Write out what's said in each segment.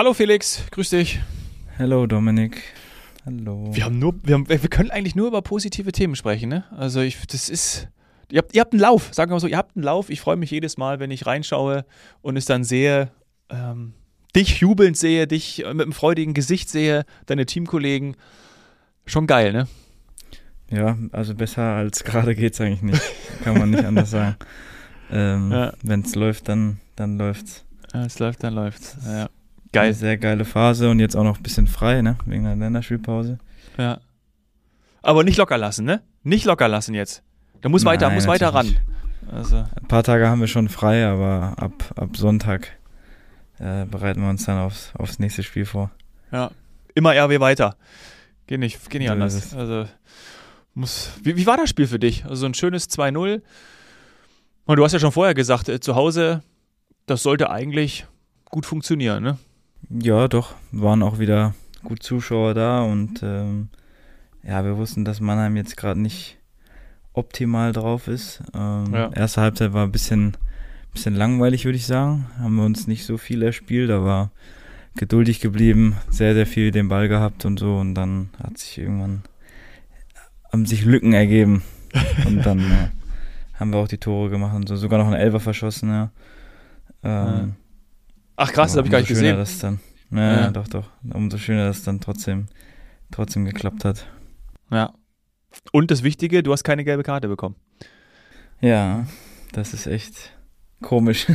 Hallo Felix, grüß dich. Hallo Dominik. Hallo. Wir haben nur, wir, haben, wir können eigentlich nur über positive Themen sprechen, ne? Also ich, das ist, ihr habt, ihr habt einen Lauf, sagen wir mal so, ihr habt einen Lauf. Ich freue mich jedes Mal, wenn ich reinschaue und es dann sehe, ähm, dich jubelnd sehe, dich mit einem freudigen Gesicht sehe, deine Teamkollegen. Schon geil, ne? Ja, also besser als gerade geht es eigentlich nicht. Kann man nicht anders sagen. Ähm, ja. Wenn es läuft, dann, dann läuft's. Wenn es läuft, dann läuft's. Ja. Geil. Eine sehr geile Phase und jetzt auch noch ein bisschen frei, ne? Wegen der Länderspielpause. Ja. Aber nicht locker lassen, ne? Nicht locker lassen jetzt. Da muss Nein, weiter, muss weiter ran. Also. Ein paar Tage haben wir schon frei, aber ab, ab Sonntag äh, bereiten wir uns dann aufs, aufs nächste Spiel vor. Ja. Immer RW weiter. Geht nicht, geht nicht so anders. Also muss. Wie, wie war das Spiel für dich? Also ein schönes 2-0. Und du hast ja schon vorher gesagt, äh, zu Hause, das sollte eigentlich gut funktionieren, ne? Ja, doch. Waren auch wieder gut Zuschauer da und ähm, ja, wir wussten, dass Mannheim jetzt gerade nicht optimal drauf ist. Ähm, ja. Erste Halbzeit war ein bisschen, bisschen langweilig, würde ich sagen. Haben wir uns nicht so viel erspielt, aber geduldig geblieben, sehr, sehr viel den Ball gehabt und so. Und dann hat sich irgendwann haben sich Lücken ergeben. Und dann äh, haben wir auch die Tore gemacht und so. Sogar noch einen Elfer verschossen, ja. Ähm, Ach krass, das habe ich gar nicht gesehen. Das dann, ja, ja, doch, doch. Umso schöner, dass es dann trotzdem, trotzdem geklappt hat. Ja. Und das Wichtige, du hast keine gelbe Karte bekommen. Ja, das ist echt komisch.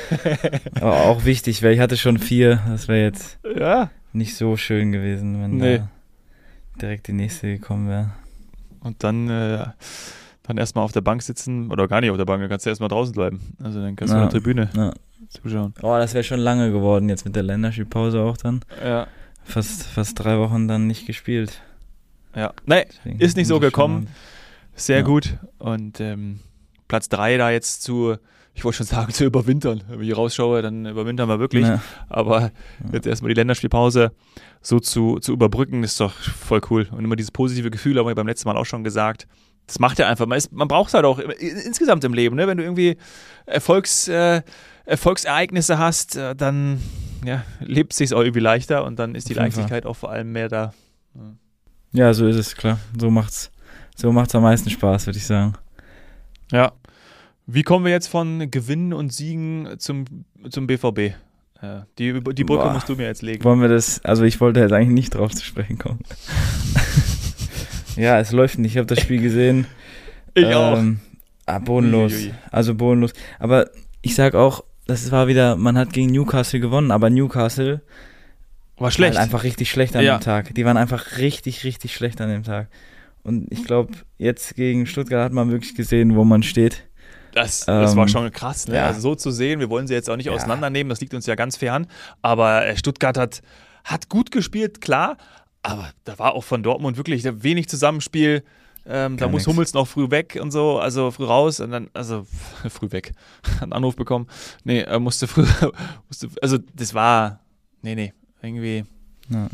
Aber auch wichtig, weil ich hatte schon vier. Das wäre jetzt ja. nicht so schön gewesen, wenn nee. da direkt die nächste gekommen wäre. Und dann, äh, dann erstmal auf der Bank sitzen oder gar nicht auf der Bank, dann kannst du erstmal draußen bleiben. Also dann kannst du ja, auf der Tribüne ja. zuschauen. Oh, das wäre schon lange geworden, jetzt mit der Länderspielpause auch dann. Ja. Fast, fast drei Wochen dann nicht gespielt. Ja, nee, Deswegen ist nicht so gekommen. Sehr ja. gut. Und ähm, Platz drei da jetzt zu, ich wollte schon sagen, zu überwintern. Wenn ich rausschaue, dann überwintern wir wirklich. Ja. Aber jetzt erstmal die Länderspielpause so zu, zu überbrücken, ist doch voll cool. Und immer dieses positive Gefühl, haben wir beim letzten Mal auch schon gesagt. Das macht ja einfach, man, ist, man braucht es halt auch insgesamt im Leben, ne? wenn du irgendwie Erfolgs, äh, Erfolgsereignisse hast, äh, dann ja, lebt es sich auch irgendwie leichter und dann ist die Leichtigkeit auch vor allem mehr da. Ja. so ist es, klar. So macht's, so macht's am meisten Spaß, würde ich sagen. Ja, wie kommen wir jetzt von Gewinnen und Siegen zum, zum BVB? Ja, die, die Brücke Boah. musst du mir jetzt legen. Wollen wir das, also ich wollte jetzt eigentlich nicht drauf zu sprechen kommen. ja, es läuft nicht. Ich habe das Spiel gesehen. Ich ähm, auch. Ah, bodenlos. Uiui. Also bodenlos. Aber ich sag auch, das war wieder, man hat gegen Newcastle gewonnen, aber Newcastle war schlecht. War einfach richtig schlecht an ja. dem Tag. Die waren einfach richtig, richtig schlecht an dem Tag. Und ich glaube, jetzt gegen Stuttgart hat man wirklich gesehen, wo man steht. Das, das ähm, war schon krass, ne? Ja. Also so zu sehen, wir wollen sie jetzt auch nicht ja. auseinandernehmen, das liegt uns ja ganz fern. Aber äh, Stuttgart hat, hat gut gespielt, klar, aber da war auch von Dortmund wirklich wenig Zusammenspiel. Ähm, da muss nix. Hummels noch früh weg und so, also früh raus und dann, also früh weg, einen Anruf bekommen. Nee, er musste früh, musste, also das war, nee, nee, irgendwie. Ja,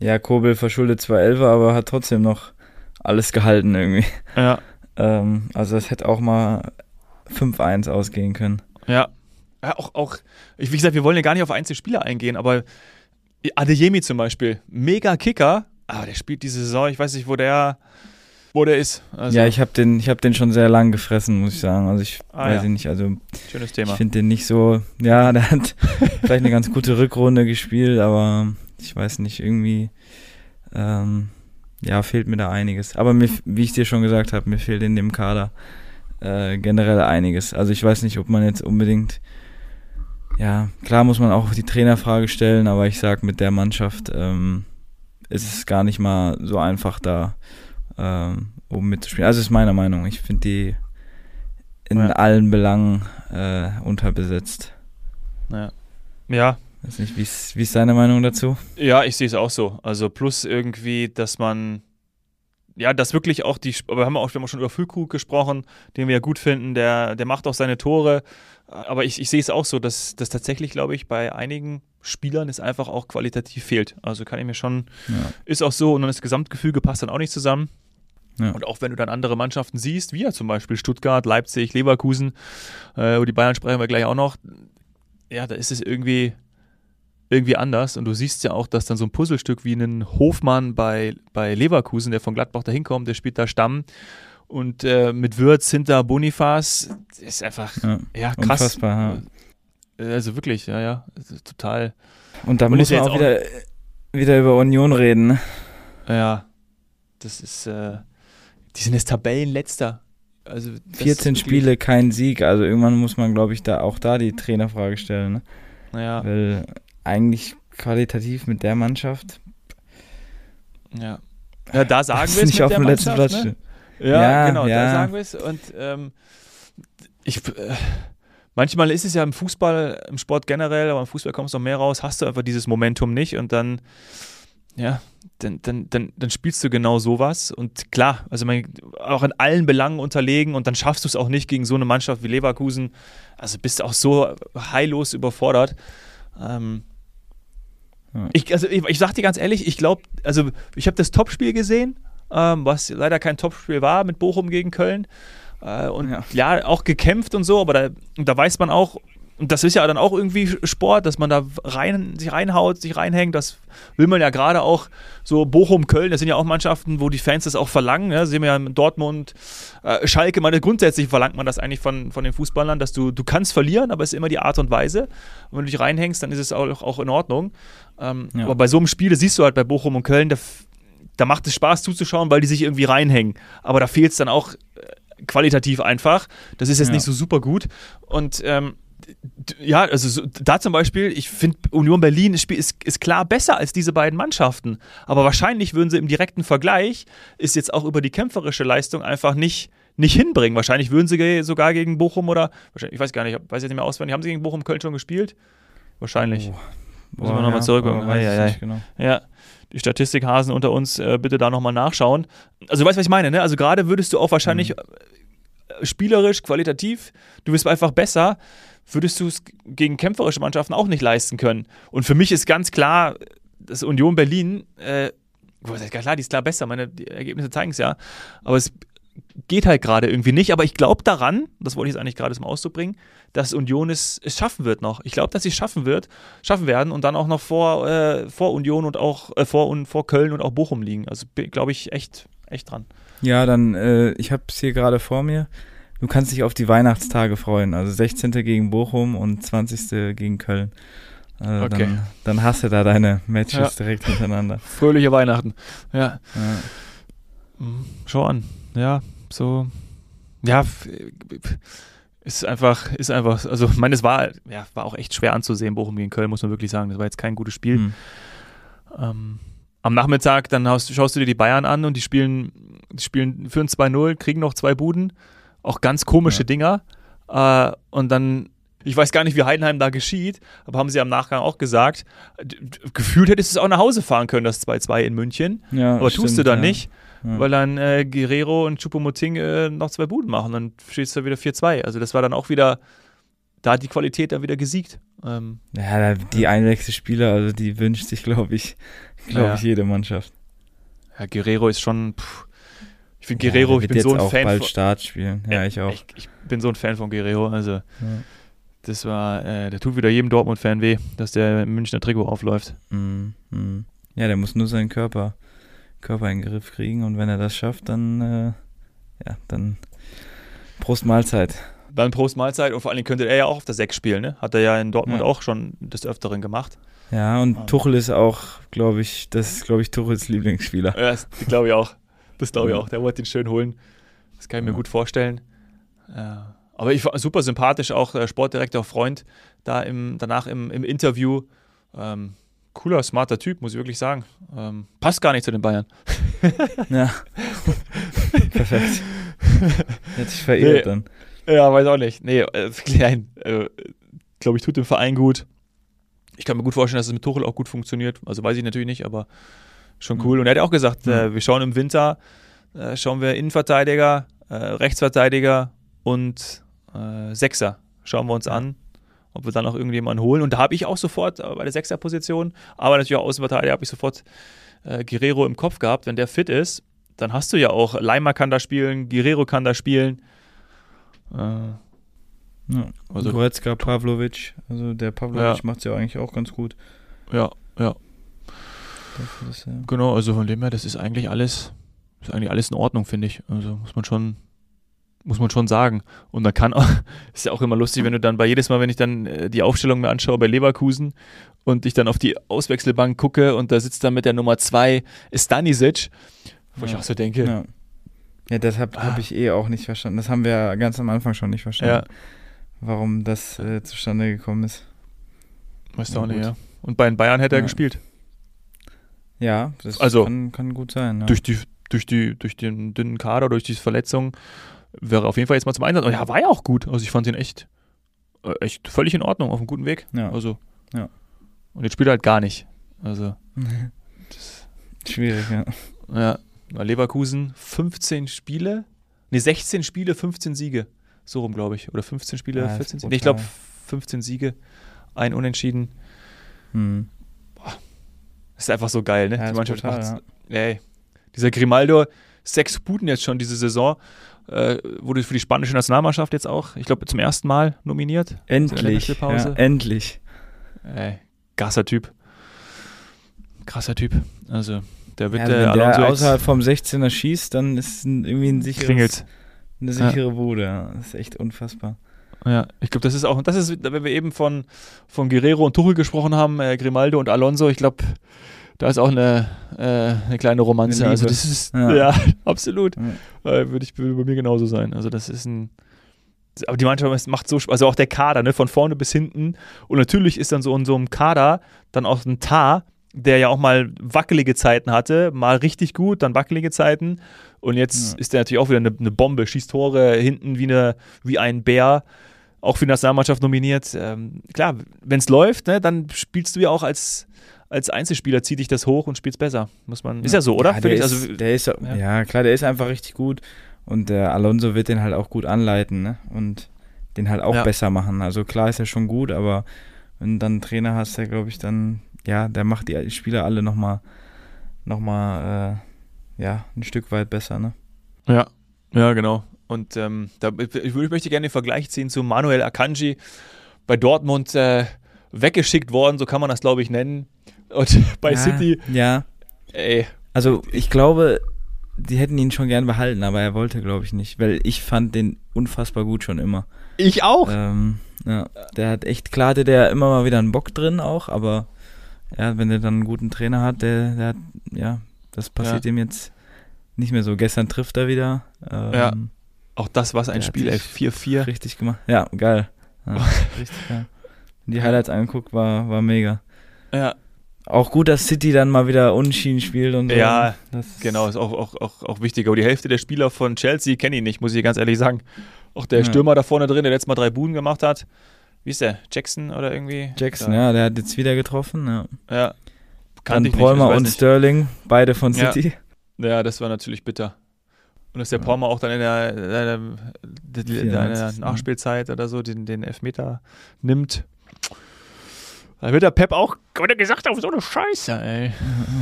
ja Kobel verschuldet zwar Elfer, aber hat trotzdem noch alles gehalten irgendwie. Ja. Ähm, also es hätte auch mal 5-1 ausgehen können. Ja. ja auch, auch, wie gesagt, wir wollen ja gar nicht auf Einzelspieler eingehen, aber Adeyemi zum Beispiel, mega Kicker, aber der spielt diese Saison, ich weiß nicht, wo der, wo der ist. Also ja, ich habe den, hab den schon sehr lang gefressen, muss ich sagen. Also ich ah, weiß ja. nicht, also Schönes Thema. ich finde den nicht so, ja, der hat vielleicht eine ganz gute Rückrunde gespielt, aber ich weiß nicht, irgendwie, ähm, ja, fehlt mir da einiges. Aber mir, wie ich dir schon gesagt habe, mir fehlt in dem Kader äh, generell einiges. Also ich weiß nicht, ob man jetzt unbedingt, ja, klar muss man auch die Trainerfrage stellen, aber ich sag, mit der Mannschaft ähm, ist es gar nicht mal so einfach da ähm, oben mitzuspielen. Also ist meine Meinung. Ich finde die in ja. allen Belangen äh, unterbesetzt. Ja. Ja. Weiß nicht, wie ist, wie ist deine Meinung dazu? Ja, ich sehe es auch so. Also plus irgendwie, dass man ja, das wirklich auch die, wir haben auch, wir haben auch schon über Füllkrug gesprochen, den wir ja gut finden, der, der macht auch seine Tore. Aber ich, ich sehe es auch so, dass das tatsächlich, glaube ich, bei einigen Spielern es einfach auch qualitativ fehlt. Also kann ich mir schon, ja. ist auch so, und dann das Gesamtgefüge passt dann auch nicht zusammen. Ja. Und auch wenn du dann andere Mannschaften siehst, wie ja zum Beispiel Stuttgart, Leipzig, Leverkusen, äh, über die Bayern sprechen wir gleich auch noch, ja, da ist es irgendwie, irgendwie anders. Und du siehst ja auch, dass dann so ein Puzzlestück wie ein Hofmann bei, bei Leverkusen, der von Gladbach da hinkommt, der spielt da Stamm. Und äh, mit Würz hinter Bonifaz ist einfach ja, ja krass. Unfassbar, ja. Also wirklich, ja, ja. Total. Und da muss man auch wieder, auch wieder über Union reden. Ne? Ja. Das ist, äh, die sind jetzt Tabellenletzter. Also 14 Spiele, kein Sieg. Also irgendwann muss man, glaube ich, da auch da die Trainerfrage stellen. Ne? Ja. Weil eigentlich qualitativ mit der Mannschaft. Ja. Ja, da sagen wir es nicht auf dem letzten Platz. Ne? Ja, ja, genau, ja. da sagen wir es. Und ähm, ich, äh, manchmal ist es ja im Fußball, im Sport generell, aber im Fußball kommst du noch mehr raus, hast du einfach dieses Momentum nicht und dann, ja, dann, dann, dann, dann spielst du genau sowas. Und klar, also man, auch in allen Belangen unterlegen und dann schaffst du es auch nicht gegen so eine Mannschaft wie Leverkusen. Also bist du auch so heillos überfordert. Ähm, ja. ich, also ich, ich sag dir ganz ehrlich, ich glaube, also ich habe das Topspiel gesehen, ähm, was leider kein Topspiel war mit Bochum gegen Köln. Äh, und ja. ja. auch gekämpft und so, aber da, da weiß man auch, und das ist ja dann auch irgendwie Sport, dass man da rein, sich reinhaut, sich reinhängt. Das will man ja gerade auch so Bochum, Köln, das sind ja auch Mannschaften, wo die Fans das auch verlangen. Ne? Sehen wir ja in Dortmund, äh, Schalke, meine, grundsätzlich verlangt man das eigentlich von, von den Fußballern, dass du, du kannst verlieren, aber es ist immer die Art und Weise. Und wenn du dich reinhängst, dann ist es auch, auch in Ordnung. Ähm, ja. Aber bei so einem Spiel, siehst du halt bei Bochum und Köln, da, da macht es Spaß zuzuschauen, weil die sich irgendwie reinhängen. Aber da fehlt es dann auch äh, qualitativ einfach. Das ist jetzt ja. nicht so super gut. Und ähm, ja, also so, da zum Beispiel, ich finde Union Berlin ist, ist, klar besser als diese beiden Mannschaften. Aber wahrscheinlich würden sie im direkten Vergleich ist jetzt auch über die kämpferische Leistung einfach nicht, nicht hinbringen. Wahrscheinlich würden sie sogar gegen Bochum oder, ich weiß gar nicht, ich weiß jetzt nicht mehr auswendig, haben sie gegen Bochum Köln schon gespielt? Wahrscheinlich. Oh. Müssen wir nochmal ja, zurück. Oh, ja, ja, genau. ja, die Statistikhasen unter uns, äh, bitte da nochmal nachschauen. Also du weißt, was ich meine, ne? Also gerade würdest du auch wahrscheinlich mhm. Spielerisch, qualitativ, du wirst einfach besser würdest du es gegen kämpferische Mannschaften auch nicht leisten können. Und für mich ist ganz klar, dass Union Berlin, äh, klar, die ist klar besser, meine Ergebnisse zeigen es ja, aber es geht halt gerade irgendwie nicht. Aber ich glaube daran, das wollte ich jetzt eigentlich gerade zum Ausdruck bringen, dass Union es, es schaffen wird noch. Ich glaube, dass sie es schaffen wird, schaffen werden und dann auch noch vor, äh, vor Union und auch äh, vor, und, vor Köln und auch Bochum liegen. Also glaube ich echt, echt dran. Ja, dann, äh, ich habe es hier gerade vor mir du kannst dich auf die Weihnachtstage freuen. Also 16. gegen Bochum und 20. gegen Köln. Also okay. dann, dann hast du da deine Matches ja. direkt hintereinander. Fröhliche Weihnachten. Ja. ja. Mhm. Schau an. Ja, so. Ja, ist einfach, ist einfach, also ich meine, es war, ja, war auch echt schwer anzusehen, Bochum gegen Köln, muss man wirklich sagen. Das war jetzt kein gutes Spiel. Mhm. Ähm, am Nachmittag, dann hast, schaust du dir die Bayern an und die spielen, die spielen für ein 2-0, kriegen noch zwei Buden auch ganz komische ja. Dinger. Äh, und dann, ich weiß gar nicht, wie Heidenheim da geschieht, aber haben sie am Nachgang auch gesagt, gefühlt hättest du es auch nach Hause fahren können, das 2-2 in München. Ja, aber stimmt, tust du dann ja. nicht, weil dann äh, Guerrero und Chupomoting äh, noch zwei Buden machen. Dann steht da wieder 4-2. Also das war dann auch wieder, da hat die Qualität dann wieder gesiegt. Ähm, ja, die Einwechselspieler, also die wünscht sich, glaube ich, glaube ich, jede Mannschaft. Ja, Guerrero ist schon, pff, ich finde Guerrero, ja, ich bin so ein auch Fan. Bald Start spielen. Ja, ich auch. Ich, ich, bin so ein Fan von Guerrero. Also, ja. das war, äh, der tut wieder jedem Dortmund-Fan weh, dass der im Münchner Trikot aufläuft. Mm, mm. Ja, der muss nur seinen Körper, Körper in den Griff kriegen und wenn er das schafft, dann, äh, ja, dann Prost Mahlzeit. Dann Prost Mahlzeit und vor allem könnte er ja auch auf der 6 spielen, ne? Hat er ja in Dortmund ja. auch schon des Öfteren gemacht. Ja, und ah. Tuchel ist auch, glaube ich, das ist, glaube ich, Tuchels Lieblingsspieler. Ja, glaube ich auch. Das glaube ich auch. Der wollte ihn schön holen. Das kann ich mir gut vorstellen. Äh, aber ich war super sympathisch, auch der Sportdirektor Freund da im, danach im, im Interview. Ähm, cooler, smarter Typ, muss ich wirklich sagen. Ähm, passt gar nicht zu den Bayern. ja. Perfekt. Hätte ich verirrt nee, dann. Ja, weiß auch nicht. Nee, äh, klein. Äh, glaube ich, tut dem Verein gut. Ich kann mir gut vorstellen, dass es mit Tuchel auch gut funktioniert. Also weiß ich natürlich nicht, aber Schon cool. Und er hat auch gesagt, äh, wir schauen im Winter, äh, schauen wir Innenverteidiger, äh, Rechtsverteidiger und äh, Sechser. Schauen wir uns an, ob wir dann noch irgendjemanden holen. Und da habe ich auch sofort äh, bei der Sechserposition, aber natürlich auch Außenverteidiger, habe ich sofort äh, Guerrero im Kopf gehabt. Wenn der fit ist, dann hast du ja auch, Leimer kann da spielen, Guerrero kann da spielen. Ja. Also Goretzka, Pavlovic, also der Pavlovic ja. macht es ja eigentlich auch ganz gut. Ja, ja. Ist, ja. Genau, also von dem her, das ist eigentlich alles, ist eigentlich alles in Ordnung, finde ich. Also muss man schon, muss man schon sagen. Und da kann auch, ist ja auch immer lustig, wenn du dann bei jedes Mal, wenn ich dann äh, die Aufstellung mir anschaue bei Leverkusen und ich dann auf die Auswechselbank gucke und da sitzt dann mit der Nummer 2 Stanisic, wo ja. ich auch so denke. Ja, ja das habe ah. hab ich eh auch nicht verstanden. Das haben wir ganz am Anfang schon nicht verstanden. Ja. Warum das äh, zustande gekommen ist. Weißt du auch nicht, ja. Und bei den Bayern hätte er gespielt. Ja, das also, kann, kann gut sein. Ja. Durch, die, durch, die, durch den dünnen Kader, durch die Verletzung wäre auf jeden Fall jetzt mal zum Einsatz. Und ja, war ja auch gut. Also ich fand ihn echt, äh, echt völlig in Ordnung, auf einem guten Weg. Ja. Also. Ja. Und jetzt spielt er halt gar nicht. Also. Schwierig, ja. Ja. Leverkusen 15 Spiele, ne 16 Spiele, 15 Siege. So rum, glaube ich. Oder 15 Spiele, ja, 14 Siege. Nee, ich glaube 15 Siege, ein Unentschieden. Hm. Das ist einfach so geil, ne? Ja, die Mannschaft total, macht's. Ja. Ey, dieser Grimaldo, sechs Buden jetzt schon diese Saison. Äh, wurde für die spanische Nationalmannschaft jetzt auch, ich glaube, zum ersten Mal nominiert. Endlich. Ja, endlich. Ey, krasser Typ. Krasser Typ. Also, der wird ja, der wenn der außerhalb vom 16er schießt, dann ist irgendwie ein sicheres, Klingelt. Eine sichere ja. Bude. Das ist echt unfassbar. Ja, ich glaube, das ist auch, das ist, wenn wir eben von, von Guerrero und Tuchel gesprochen haben, äh, Grimaldo und Alonso, ich glaube, da ist auch eine, äh, eine kleine Romanze. Eine also das ist, ja, ja absolut. Ja. Äh, würde ich würde bei mir genauso sein. Also das ist ein, aber die Mannschaft macht so, also auch der Kader, ne, von vorne bis hinten. Und natürlich ist dann so in so einem Kader dann auch ein Tar, der ja auch mal wackelige Zeiten hatte, mal richtig gut, dann wackelige Zeiten. Und jetzt ja. ist der natürlich auch wieder eine, eine, Bombe, schießt Tore hinten wie, eine, wie ein Bär auch für die Nationalmannschaft nominiert. Ähm, klar, wenn es läuft, ne, dann spielst du ja auch als, als Einzelspieler, zieh dich das hoch und spielst besser. Muss man. Ist ja so, oder? Ja, der, ist, also, der ist, ja. ja. klar, der ist einfach richtig gut. Und der Alonso wird den halt auch gut anleiten, ne? Und den halt auch ja. besser machen. Also klar ist er schon gut, aber wenn du dann einen Trainer hast, der glaube ich dann, ja, der macht die Spieler alle nochmal noch mal, äh, ja, ein Stück weit besser, ne? Ja, ja, genau. Und ähm, da, ich, möchte gerne den Vergleich ziehen zu Manuel Akanji bei Dortmund äh, weggeschickt worden, so kann man das glaube ich nennen. Und bei ja, City. Ja. Ey. Also ich glaube, die hätten ihn schon gern behalten, aber er wollte glaube ich nicht, weil ich fand den unfassbar gut schon immer. Ich auch. Ähm, ja, der hat echt, klar hatte der immer mal wieder einen Bock drin auch, aber ja, wenn der dann einen guten Trainer hat, der, der hat, ja, das passiert ja. ihm jetzt nicht mehr so. Gestern trifft er wieder. Ähm, ja. Auch das war ein Spiel, ey. 4-4. Richtig gemacht. Ja, geil. Ja, richtig geil. Die Highlights angeguckt, war, war mega. Ja. Auch gut, dass City dann mal wieder Unschienen spielt und so. Ja, das genau, ist auch, auch, auch, auch wichtig. Aber die Hälfte der Spieler von Chelsea kenne ich nicht, muss ich ganz ehrlich sagen. Auch der ja. Stürmer da vorne drin, der letztes Mal drei Buden gemacht hat. Wie ist der? Jackson oder irgendwie? Jackson, da. ja, der hat jetzt wieder getroffen, ja. Ja. Kann dann Palmer und nicht. Sterling, beide von City. Ja. ja, das war natürlich bitter. Und dass der ja. Palmer auch dann in der, der, der, der Nachspielzeit oder so den, den Elfmeter nimmt. Da wird der Pep auch gesagt auf so eine Scheiße, ey.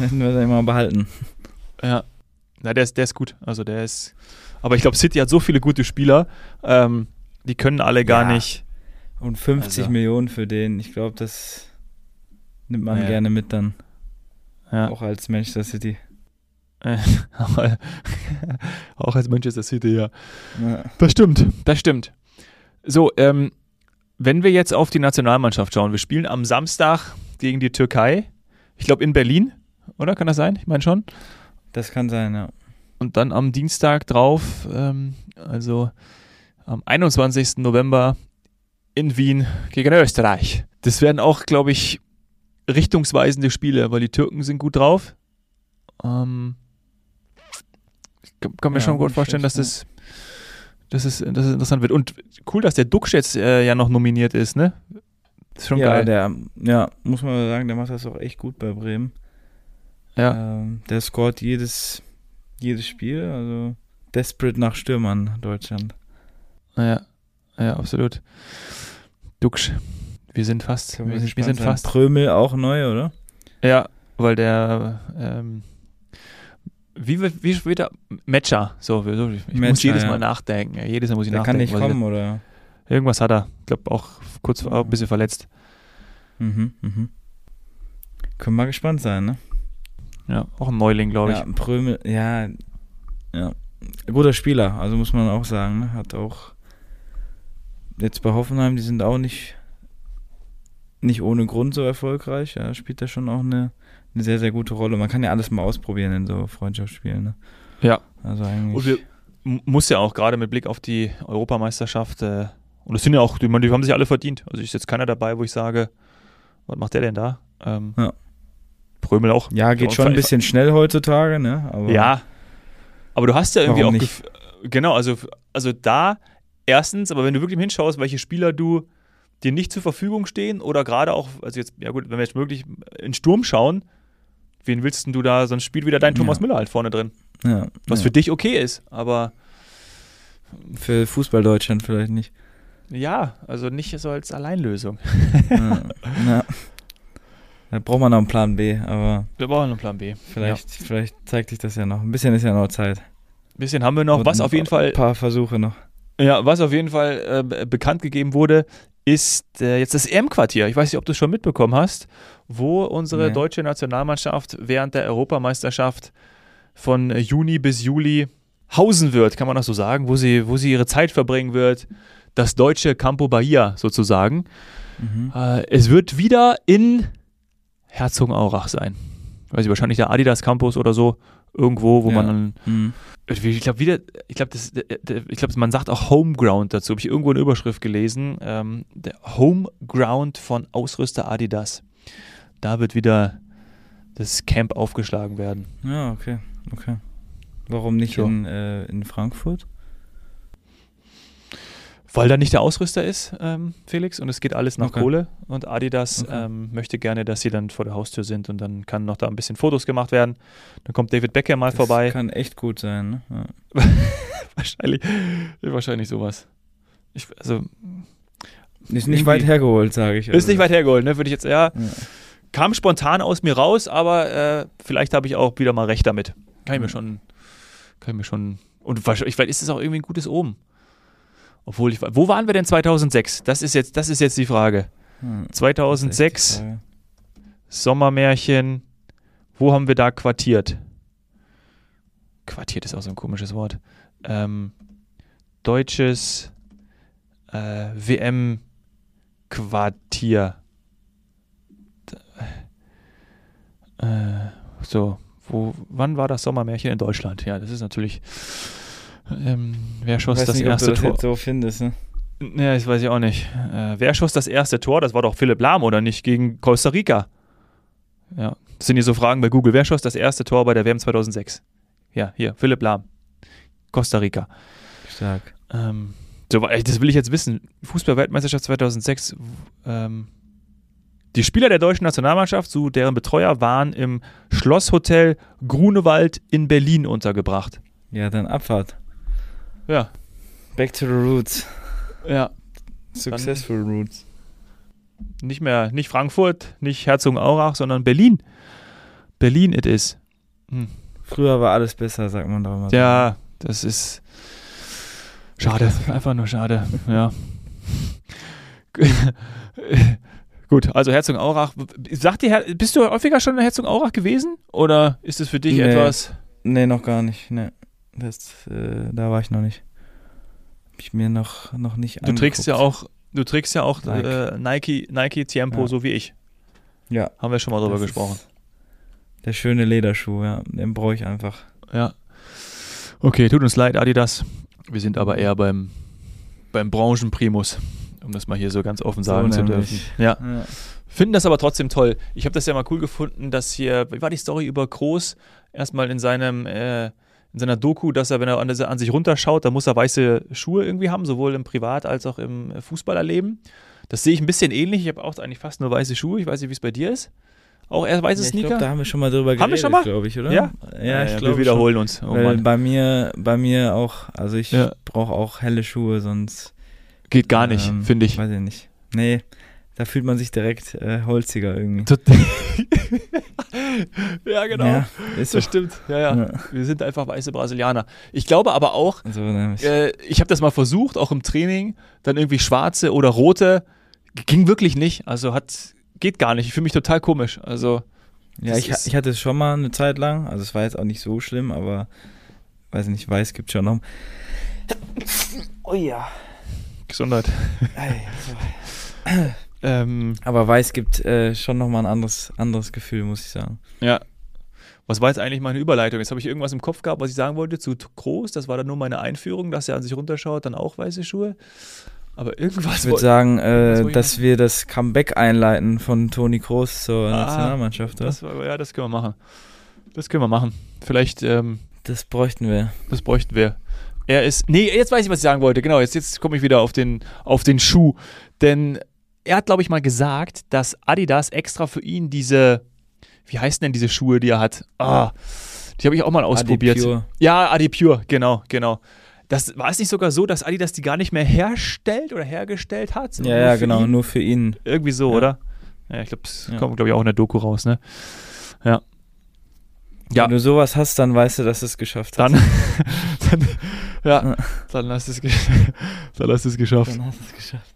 Hätten wir den immer behalten. Ja. Na, der ist, der ist gut. Also der ist. Aber ich glaube, City hat so viele gute Spieler, ähm, die können alle gar ja. nicht. Und 50 also. Millionen für den, ich glaube, das nimmt man ja. gerne mit dann. Ja. Auch als Manchester City. auch als Manchester City, ja. ja. Das stimmt, das stimmt. So, ähm, wenn wir jetzt auf die Nationalmannschaft schauen, wir spielen am Samstag gegen die Türkei. Ich glaube in Berlin, oder? Kann das sein? Ich meine schon. Das kann sein, ja. Und dann am Dienstag drauf, ähm, also am 21. November in Wien gegen Österreich. Das werden auch, glaube ich, richtungsweisende Spiele, weil die Türken sind gut drauf. Ähm, kann mir ja, schon gut vorstellen, dass das, dass, es, dass es interessant wird. Und cool, dass der Duxch jetzt äh, ja noch nominiert ist, ne? Das ist schon ja, geil. Der, ja, muss man sagen, der macht das auch echt gut bei Bremen. Ja. Ähm, der scoret jedes, jedes Spiel, also desperate nach Stürmern Deutschland. Ja, ja, absolut. Duxch, wir sind fast, wir, wir, wir sind fast. Prömel auch neu, oder? Ja, weil der ähm, wie, wie wieder Matcher, so, ich Matcher, muss jedes Mal nachdenken. Ja, jedes Mal muss ich Der nachdenken. kann nicht kommen, oder? Irgendwas hat er. Ich glaube auch kurz ja. ein bisschen verletzt. Mhm, mhm. Können wir gespannt sein, ne? Ja, auch ein Neuling, glaube ich. Ja, Prömel, ja, ja. Guter Spieler, also muss man auch sagen, ne? Hat auch jetzt bei Hoffenheim, die sind auch nicht, nicht ohne Grund so erfolgreich. Ja, spielt da schon auch eine, eine sehr, sehr gute Rolle. Man kann ja alles mal ausprobieren in so Freundschaftsspielen. Ne? Ja. Also eigentlich. Und wir, muss ja auch gerade mit Blick auf die Europameisterschaft, äh, und das sind ja auch, die, die haben sich alle verdient. Also ist jetzt keiner dabei, wo ich sage, was macht der denn da? Ähm, ja. Prömel auch. Ja, geht schon ein bisschen schnell heutzutage, ne? Aber ja. Aber du hast ja irgendwie auch. Genau, also, also da erstens, aber wenn du wirklich hinschaust, welche Spieler du dir nicht zur Verfügung stehen oder gerade auch, also jetzt, ja gut, wenn wir jetzt möglich in Sturm schauen, wen willst denn du da, sonst spielt wieder dein Thomas ja. Müller halt vorne drin. Ja, was ja. für dich okay ist, aber. Für Fußball Deutschland vielleicht nicht. Ja, also nicht so als Alleinlösung. ja. ja. Da braucht man noch einen Plan B, aber. Wir brauchen einen Plan B. Vielleicht, vielleicht zeigt sich das ja noch. Ein bisschen ist ja noch Zeit. Ein bisschen haben wir noch. Und was auf jeden Fall. Ein paar Versuche noch. Ja, was auf jeden Fall äh, bekannt gegeben wurde, ist äh, jetzt das EM-Quartier. Ich weiß nicht, ob du es schon mitbekommen hast, wo unsere nee. deutsche Nationalmannschaft während der Europameisterschaft von Juni bis Juli hausen wird, kann man das so sagen, wo sie, wo sie ihre Zeit verbringen wird. Das deutsche Campo Bahia sozusagen. Mhm. Äh, es wird wieder in Herzogenaurach sein. Weiß ich, wahrscheinlich der Adidas Campus oder so. Irgendwo, wo ja. man dann. Mhm. Ich glaube, wieder, ich glaube, glaub, man sagt auch Homeground dazu. Habe ich irgendwo eine Überschrift gelesen. Ähm, der Homeground von Ausrüster Adidas. Da wird wieder das Camp aufgeschlagen werden. Ja, okay. Okay. Warum nicht so. in, äh, in Frankfurt? Weil da nicht der Ausrüster ist, ähm, Felix, und es geht alles nach okay. Kohle. Und Adidas okay. ähm, möchte gerne, dass sie dann vor der Haustür sind und dann kann noch da ein bisschen Fotos gemacht werden. Dann kommt David Becker mal das vorbei. Kann echt gut sein, ne? Ja. wahrscheinlich, wahrscheinlich sowas. Ich, also. Ist nicht weit hergeholt, sage ich. Also. Ist nicht weit hergeholt, ne? Würde ich jetzt, ja. ja. Kam spontan aus mir raus, aber äh, vielleicht habe ich auch wieder mal recht damit. Kann ich mir schon, kann ich mir schon. Und wahrscheinlich, vielleicht ist es auch irgendwie ein gutes Omen. Obwohl ich, wo waren wir denn 2006? Das ist jetzt, das ist jetzt die Frage. Hm, 2006, Frage. Sommermärchen, wo haben wir da quartiert? Quartiert ist auch so ein komisches Wort. Ähm, deutsches äh, WM-Quartier. Äh, so, wo, wann war das Sommermärchen in Deutschland? Ja, das ist natürlich ähm, wer schoss das nicht, erste ob du das Tor? so findest, ne? Ja, das weiß ich auch nicht. Äh, wer schoss das erste Tor? Das war doch Philipp Lahm, oder nicht? Gegen Costa Rica. Ja, das sind hier so Fragen bei Google. Wer schoss das erste Tor bei der WM 2006? Ja, hier, Philipp Lahm. Costa Rica. Stark. Ähm, so, das will ich jetzt wissen. Fußball-Weltmeisterschaft 2006. Ähm, die Spieler der deutschen Nationalmannschaft, so deren Betreuer, waren im Schlosshotel Grunewald in Berlin untergebracht. Ja, dann Abfahrt. Ja. Back to the roots. Ja. Successful Dann roots. Nicht mehr, nicht Frankfurt, nicht Herzogenaurach, sondern Berlin. Berlin it is. Hm. Früher war alles besser, sagt man doch immer. Ja, das ist schade, einfach nur schade. Ja. Gut, also Herzogenaurach. Sagt dir, bist du häufiger schon in Herzogenaurach gewesen? Oder ist es für dich nee. etwas? Nee, noch gar nicht. Nee. Das, äh, da war ich noch nicht. Hab ich mir noch, noch nicht Du trägst ja auch, du trägst ja auch Nike, äh, Nike, Nike Tiempo, ja. so wie ich. Ja. Haben wir schon mal drüber gesprochen. Der schöne Lederschuh, ja. Den brauche ich einfach. Ja. Okay, tut uns leid, Adidas. Wir sind aber eher beim, beim Branchenprimus, um das mal hier so ganz offen sagen so zu dürfen. Ja. ja. Finden das aber trotzdem toll. Ich habe das ja mal cool gefunden, dass hier, wie war die Story über Groß, erstmal in seinem äh, in seiner Doku, dass er, wenn er an, an, sich runterschaut, dann muss er weiße Schuhe irgendwie haben, sowohl im Privat- als auch im Fußballerleben. Das sehe ich ein bisschen ähnlich. Ich habe auch eigentlich fast nur weiße Schuhe. Ich weiß nicht, wie es bei dir ist. Auch erst weiße ja, ich Sneaker? Glaub, da haben wir schon mal drüber geredet, glaube ich, oder? Ja, ja, ich ja, glaube Wir wiederholen schon. uns. Oh, Weil bei mir, bei mir auch, also ich ja. brauche auch helle Schuhe, sonst geht gar nicht, ähm, finde ich. Weiß ich nicht. Nee, da fühlt man sich direkt äh, holziger irgendwie. ja, genau. Ja, ist das so. stimmt. Ja, ja, ja, Wir sind einfach weiße Brasilianer. Ich glaube aber auch, so, äh, ich habe das mal versucht, auch im Training, dann irgendwie schwarze oder rote. Ging wirklich nicht. Also hat, geht gar nicht. Ich fühle mich total komisch. Also Ja, ich, ich hatte es schon mal eine Zeit lang, also es war jetzt auch nicht so schlimm, aber weiß nicht, weiß gibt schon noch. Oh ja. Gesundheit. Ähm, aber weiß gibt äh, schon nochmal ein anderes, anderes Gefühl, muss ich sagen. Ja. Was war jetzt eigentlich meine Überleitung? Jetzt habe ich irgendwas im Kopf gehabt, was ich sagen wollte zu groß. Das war dann nur meine Einführung, dass er an sich runterschaut, dann auch weiße Schuhe. Aber irgendwas. Ich würde sagen, äh, dass wir das Comeback einleiten von Toni Kroos zur ah, Nationalmannschaft. Oder? Das, ja, das können wir machen. Das können wir machen. Vielleicht. Ähm, das bräuchten wir. Das bräuchten wir. Er ist. Nee, jetzt weiß ich, was ich sagen wollte. Genau, jetzt, jetzt komme ich wieder auf den, auf den Schuh. Denn er hat, glaube ich, mal gesagt, dass Adidas extra für ihn diese. Wie heißen denn diese Schuhe, die er hat? Ah, die habe ich auch mal ausprobiert. Adipure. Ja, Adipure, genau, genau das war es nicht sogar so, dass Adidas die gar nicht mehr herstellt oder hergestellt hat? Ja, ja, genau, ihn? nur für ihn. Irgendwie so, ja. oder? Ja, ich glaube, das ja. kommt, glaube ich, auch in der Doku raus, ne? Ja. Ja. Wenn du sowas hast, dann weißt du, dass du es geschafft hast. Dann, dann ja, dann hast du es, dann hast es geschafft. Dann hast du es geschafft.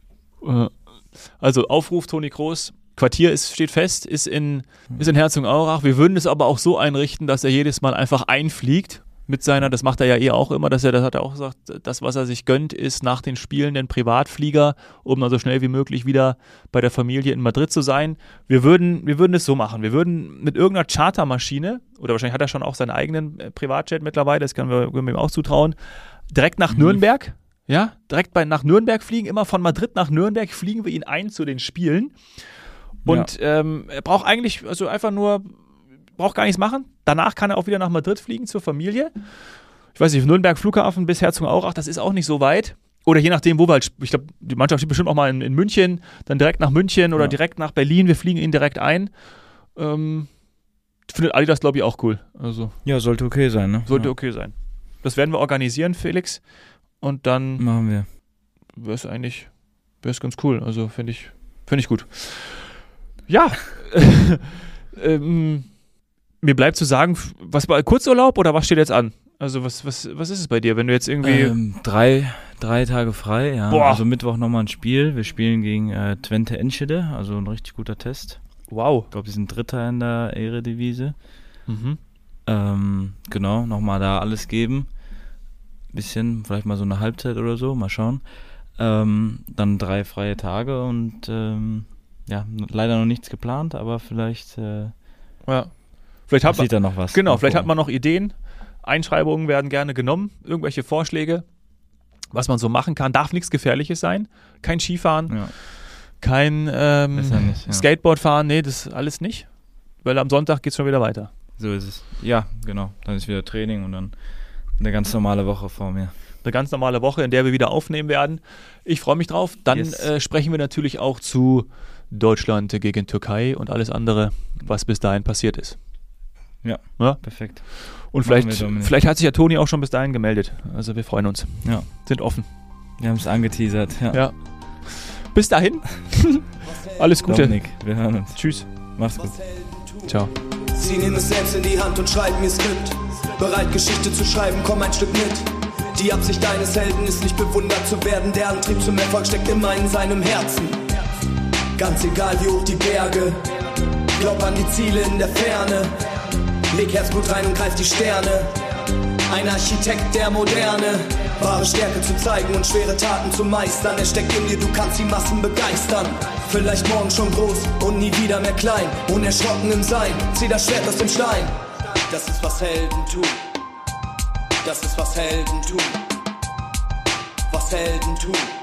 Also Aufruf Toni Groß. Quartier ist, steht fest, ist in, ist in Herzogenaurach. Wir würden es aber auch so einrichten, dass er jedes Mal einfach einfliegt mit seiner, das macht er ja eh auch immer, dass er, das hat er auch gesagt, das, was er sich gönnt, ist nach den Spielen den Privatflieger, um dann so schnell wie möglich wieder bei der Familie in Madrid zu sein. Wir würden, wir würden es so machen. Wir würden mit irgendeiner Chartermaschine, oder wahrscheinlich hat er schon auch seinen eigenen äh, Privatjet mittlerweile, das können wir, können wir ihm auch zutrauen, direkt nach mhm. Nürnberg, ja, direkt bei, nach Nürnberg fliegen, immer von Madrid nach Nürnberg fliegen wir ihn ein zu den Spielen. Und ja. ähm, er braucht eigentlich, also einfach nur braucht gar nichts machen. Danach kann er auch wieder nach Madrid fliegen zur Familie. Ich weiß nicht, Nürnberg Flughafen bis Herzogenaurach, das ist auch nicht so weit. Oder je nachdem, wo wir halt, ich glaube, die Mannschaft steht bestimmt auch mal in, in, München, dann direkt nach München oder ja. direkt nach Berlin. Wir fliegen ihn direkt ein. Ähm, findet Adidas, glaube ich, auch cool. Also, ja, sollte okay sein, ne? Sollte ja. okay sein. Das werden wir organisieren, Felix. Und dann. Machen wir. Wäre es eigentlich, wäre es ganz cool. Also finde ich, finde ich gut. Ja. ähm, mir bleibt zu sagen, was war Kurzurlaub oder was steht jetzt an? Also was, was, was ist es bei dir, wenn du jetzt irgendwie. Ähm, drei, drei Tage frei, ja. Boah. Also Mittwoch nochmal ein Spiel. Wir spielen gegen äh, Twente Enschede, also ein richtig guter Test. Wow. Ich glaube, wir sind Dritter in der Ehredivise. Mhm. Ähm, genau, nochmal da alles geben. Bisschen, vielleicht mal so eine Halbzeit oder so, mal schauen. Ähm, dann drei freie Tage und ähm, ja, leider noch nichts geplant, aber vielleicht äh, ja. Vielleicht hat man, da noch was. Genau, vielleicht hat man noch Ideen. Einschreibungen werden gerne genommen, irgendwelche Vorschläge, was man so machen kann. Darf nichts Gefährliches sein. Kein Skifahren, ja. kein ähm, nicht, ja. Skateboardfahren, nee, das alles nicht. Weil am Sonntag geht es schon wieder weiter. So ist es. Ja, genau. Dann ist wieder Training und dann eine ganz normale Woche vor mir. Eine ganz normale Woche, in der wir wieder aufnehmen werden. Ich freue mich drauf. Dann yes. äh, sprechen wir natürlich auch zu Deutschland gegen Türkei und alles andere, was bis dahin passiert ist. Ja, ja? perfekt. Und vielleicht, vielleicht hat sich ja Toni auch schon bis dahin gemeldet. Also wir freuen uns. Ja. Sind offen. Wir haben es angeteasert. Ja. ja. Bis dahin. Alles Gute. Dominik, wir hören uns. Tschüss. Mach's gut. Ciao. Sie nehmen es selbst in die Hand und schreiben ihr Skript. Bereit, Geschichte zu schreiben, komm ein Stück mit. Die Absicht deines Helden ist nicht bewundert zu werden. Der Antrieb zum Erfolg steckt immer in seinem Herzen. Ganz egal wie hoch die Berge. Glaub an die Ziele in der Ferne. Leg Herzblut rein und greif die Sterne. Ein Architekt der Moderne. Wahre Stärke zu zeigen und schwere Taten zu meistern. Er steckt in dir, du kannst die Massen begeistern. Vielleicht morgen schon groß und nie wieder mehr klein. Unerschrocken im Sein, zieh das Schwert aus dem Stein. Das ist was Helden tun. Das ist was Helden tun. Was Helden tun.